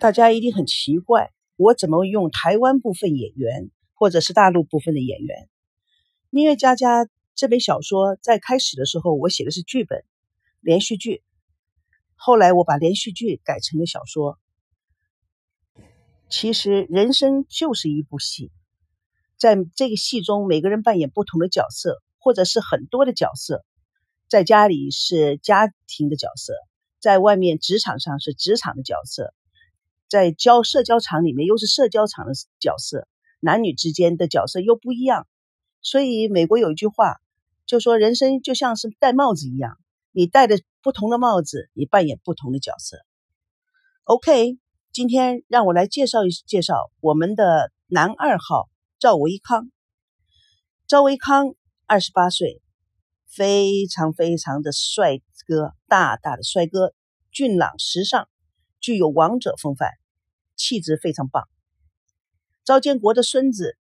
大家一定很奇怪，我怎么用台湾部分演员，或者是大陆部分的演员？《蜜月佳佳》这本小说在开始的时候，我写的是剧本连续剧，后来我把连续剧改成了小说。其实人生就是一部戏，在这个戏中，每个人扮演不同的角色，或者是很多的角色。在家里是家庭的角色，在外面职场上是职场的角色。在交社交场里面，又是社交场的角色，男女之间的角色又不一样，所以美国有一句话，就说人生就像是戴帽子一样，你戴着不同的帽子，你扮演不同的角色。OK，今天让我来介绍一介绍我们的男二号赵维康。赵维康二十八岁，非常非常的帅哥，大大的帅哥，俊朗时尚。具有王者风范，气质非常棒。赵建国的孙子，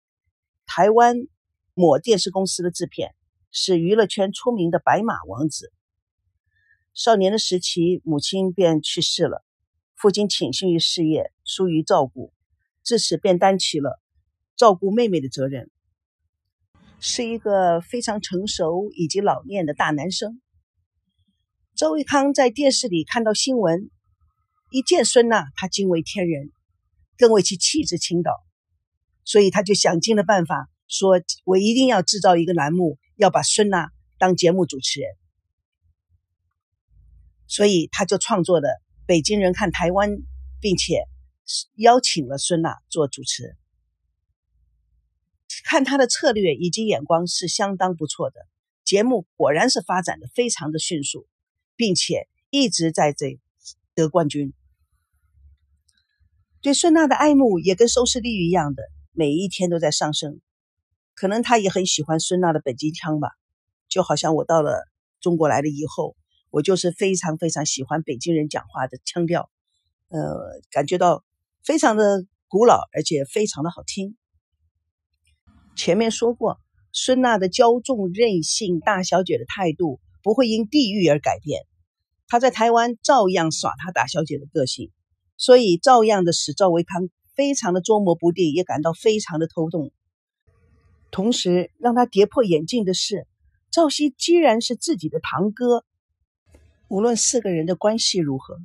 台湾某电视公司的制片，是娱乐圈出名的白马王子。少年的时期，母亲便去世了，父亲倾心于事业，疏于照顾，自此便担起了照顾妹妹的责任，是一个非常成熟以及老练的大男生。周卫康在电视里看到新闻。一见孙娜，他惊为天人，更为其气质倾倒，所以他就想尽了办法，说我一定要制造一个栏目，要把孙娜当节目主持人。所以他就创作的《北京人看台湾》，并且邀请了孙娜做主持。看他的策略以及眼光是相当不错的，节目果然是发展的非常的迅速，并且一直在这得冠军。对孙娜的爱慕也跟收视率一样的，每一天都在上升。可能他也很喜欢孙娜的北京腔吧，就好像我到了中国来了以后，我就是非常非常喜欢北京人讲话的腔调，呃，感觉到非常的古老，而且非常的好听。前面说过，孙娜的骄纵任性、大小姐的态度不会因地域而改变，她在台湾照样耍她大小姐的个性。所以，照样的使赵维康非常的捉摸不定，也感到非常的头痛。同时，让他跌破眼镜的是，赵熙既然是自己的堂哥，无论四个人的关系如何，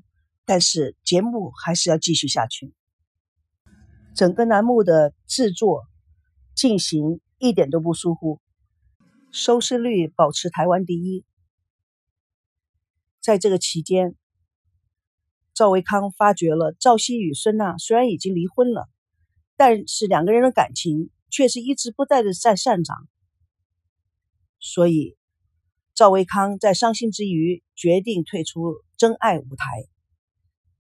但是节目还是要继续下去。整个栏目的制作进行一点都不疏忽，收视率保持台湾第一。在这个期间。赵维康发觉了赵熙与孙娜虽然已经离婚了，但是两个人的感情却是一直不断的在上涨。所以，赵维康在伤心之余决定退出真爱舞台。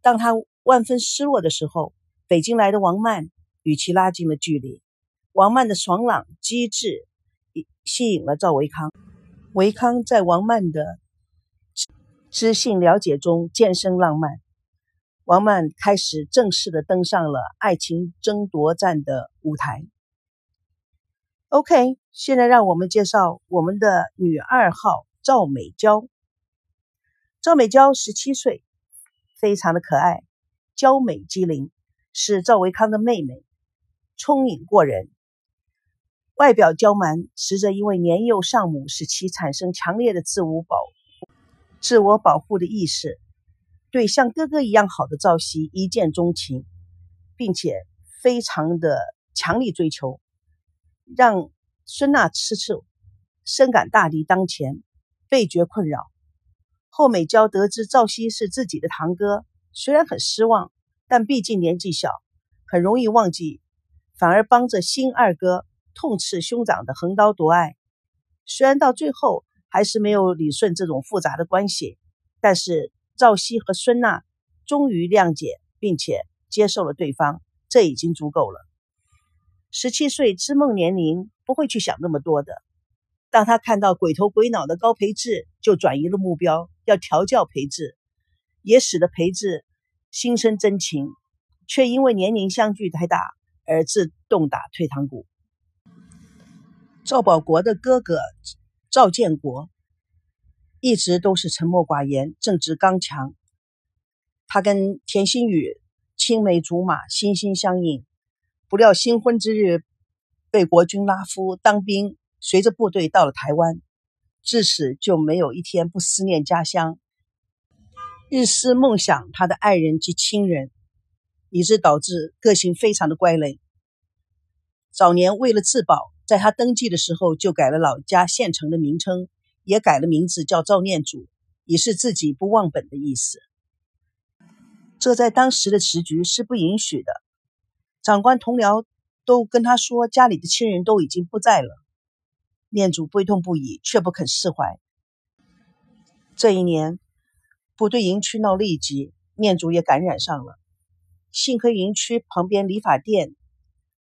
当他万分失落的时候，北京来的王曼与其拉近了距离。王曼的爽朗机智吸引了赵维康。维康在王曼的知性了解中渐生浪漫。王曼开始正式的登上了爱情争夺战的舞台。OK，现在让我们介绍我们的女二号赵美娇。赵美娇十七岁，非常的可爱，娇美机灵，是赵维康的妹妹，聪颖过人，外表娇蛮，实则因为年幼丧母，使其产生强烈的自我保自我保护的意识。对像哥哥一样好的赵熙一见钟情，并且非常的强力追求，让孙娜吃醋，深感大敌当前，倍觉困扰。后美娇得知赵熙是自己的堂哥，虽然很失望，但毕竟年纪小，很容易忘记，反而帮着新二哥痛斥兄长的横刀夺爱。虽然到最后还是没有理顺这种复杂的关系，但是。赵熙和孙娜终于谅解，并且接受了对方，这已经足够了。十七岁知梦年龄，不会去想那么多的。当他看到鬼头鬼脑的高培志，就转移了目标，要调教培志，也使得培志心生真情，却因为年龄相距太大而自动打退堂鼓。赵保国的哥哥赵建国。一直都是沉默寡言、正直刚强。他跟田心雨青梅竹马，心心相印。不料新婚之日，被国军拉夫当兵，随着部队到了台湾，自此就没有一天不思念家乡，日思梦想他的爱人及亲人，以致导致个性非常的乖戾。早年为了自保，在他登记的时候就改了老家县城的名称，也改了名字叫赵念祖。以示自己不忘本的意思，这在当时的时局是不允许的。长官同僚都跟他说，家里的亲人都已经不在了。念祖悲痛不已，却不肯释怀。这一年，部队营区闹痢疾，念祖也感染上了。幸亏营区旁边理发店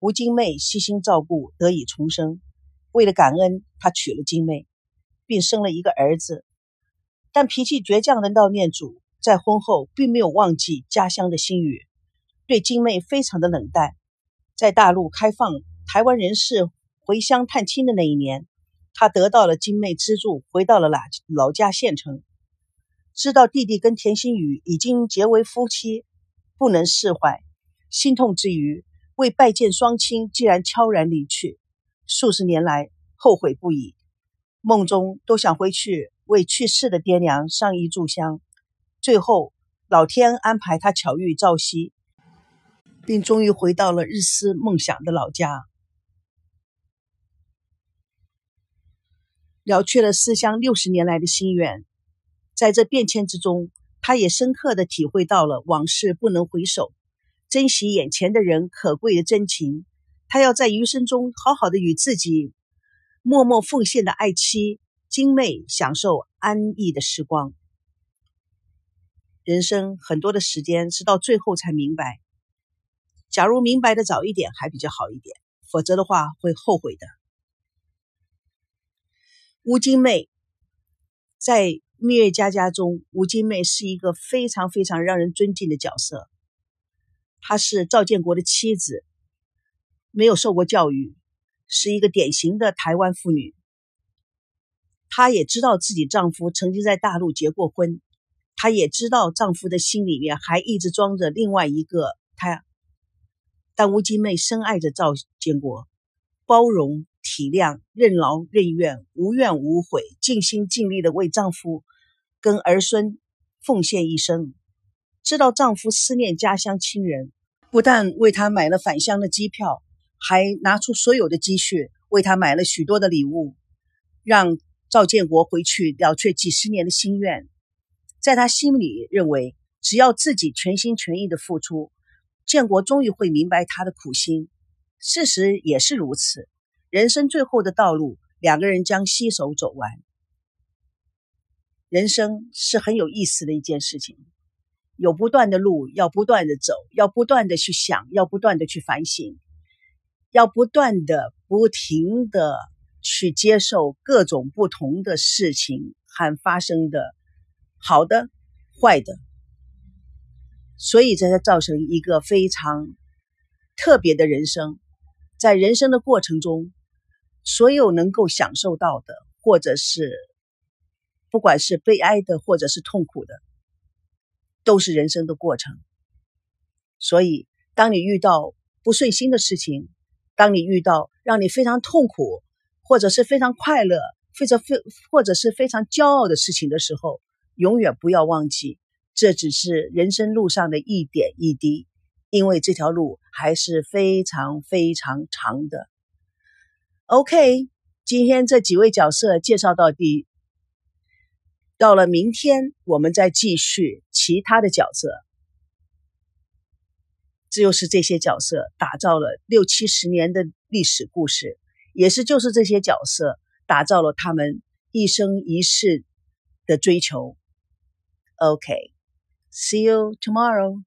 吴金妹悉心照顾，得以重生。为了感恩，他娶了金妹，并生了一个儿子。但脾气倔强的悼念祖在婚后并没有忘记家乡的心语，对金妹非常的冷淡。在大陆开放台湾人士回乡探亲的那一年，他得到了金妹资助，回到了老老家县城。知道弟弟跟田心雨已经结为夫妻，不能释怀，心痛之余，为拜见双亲，竟然悄然离去。数十年来后悔不已，梦中都想回去。为去世的爹娘上一炷香，最后老天安排他巧遇赵熙，并终于回到了日思梦想的老家，了却了思乡六十年来的心愿。在这变迁之中，他也深刻的体会到了往事不能回首，珍惜眼前的人可贵的真情。他要在余生中好好的与自己默默奉献的爱妻。精妹享受安逸的时光。人生很多的时间是到最后才明白，假如明白的早一点还比较好一点，否则的话会后悔的。吴金妹在《蜜月佳佳》中，吴金妹是一个非常非常让人尊敬的角色。她是赵建国的妻子，没有受过教育，是一个典型的台湾妇女。她也知道自己丈夫曾经在大陆结过婚，她也知道丈夫的心里面还一直装着另外一个她。但吴金妹深爱着赵建国，包容、体谅、任劳任怨，无怨无悔，尽心尽力的为丈夫跟儿孙奉献一生。知道丈夫思念家乡亲人，不但为他买了返乡的机票，还拿出所有的积蓄为他买了许多的礼物，让。赵建国回去了却几十年的心愿，在他心里认为，只要自己全心全意的付出，建国终于会明白他的苦心。事实也是如此，人生最后的道路，两个人将携手走完。人生是很有意思的一件事情，有不断的路要不断的走，要不断的去想，要不断的去反省，要不断的不停的。去接受各种不同的事情和发生的好的、坏的，所以这才造成一个非常特别的人生。在人生的过程中，所有能够享受到的，或者是不管是悲哀的，或者是痛苦的，都是人生的过程。所以，当你遇到不顺心的事情，当你遇到让你非常痛苦，或者是非常快乐，或者非或者是非常骄傲的事情的时候，永远不要忘记，这只是人生路上的一点一滴，因为这条路还是非常非常长的。OK，今天这几位角色介绍到底，到了明天我们再继续其他的角色。这就是这些角色打造了六七十年的历史故事。也是，就是这些角色打造了他们一生一世的追求。OK，see you tomorrow.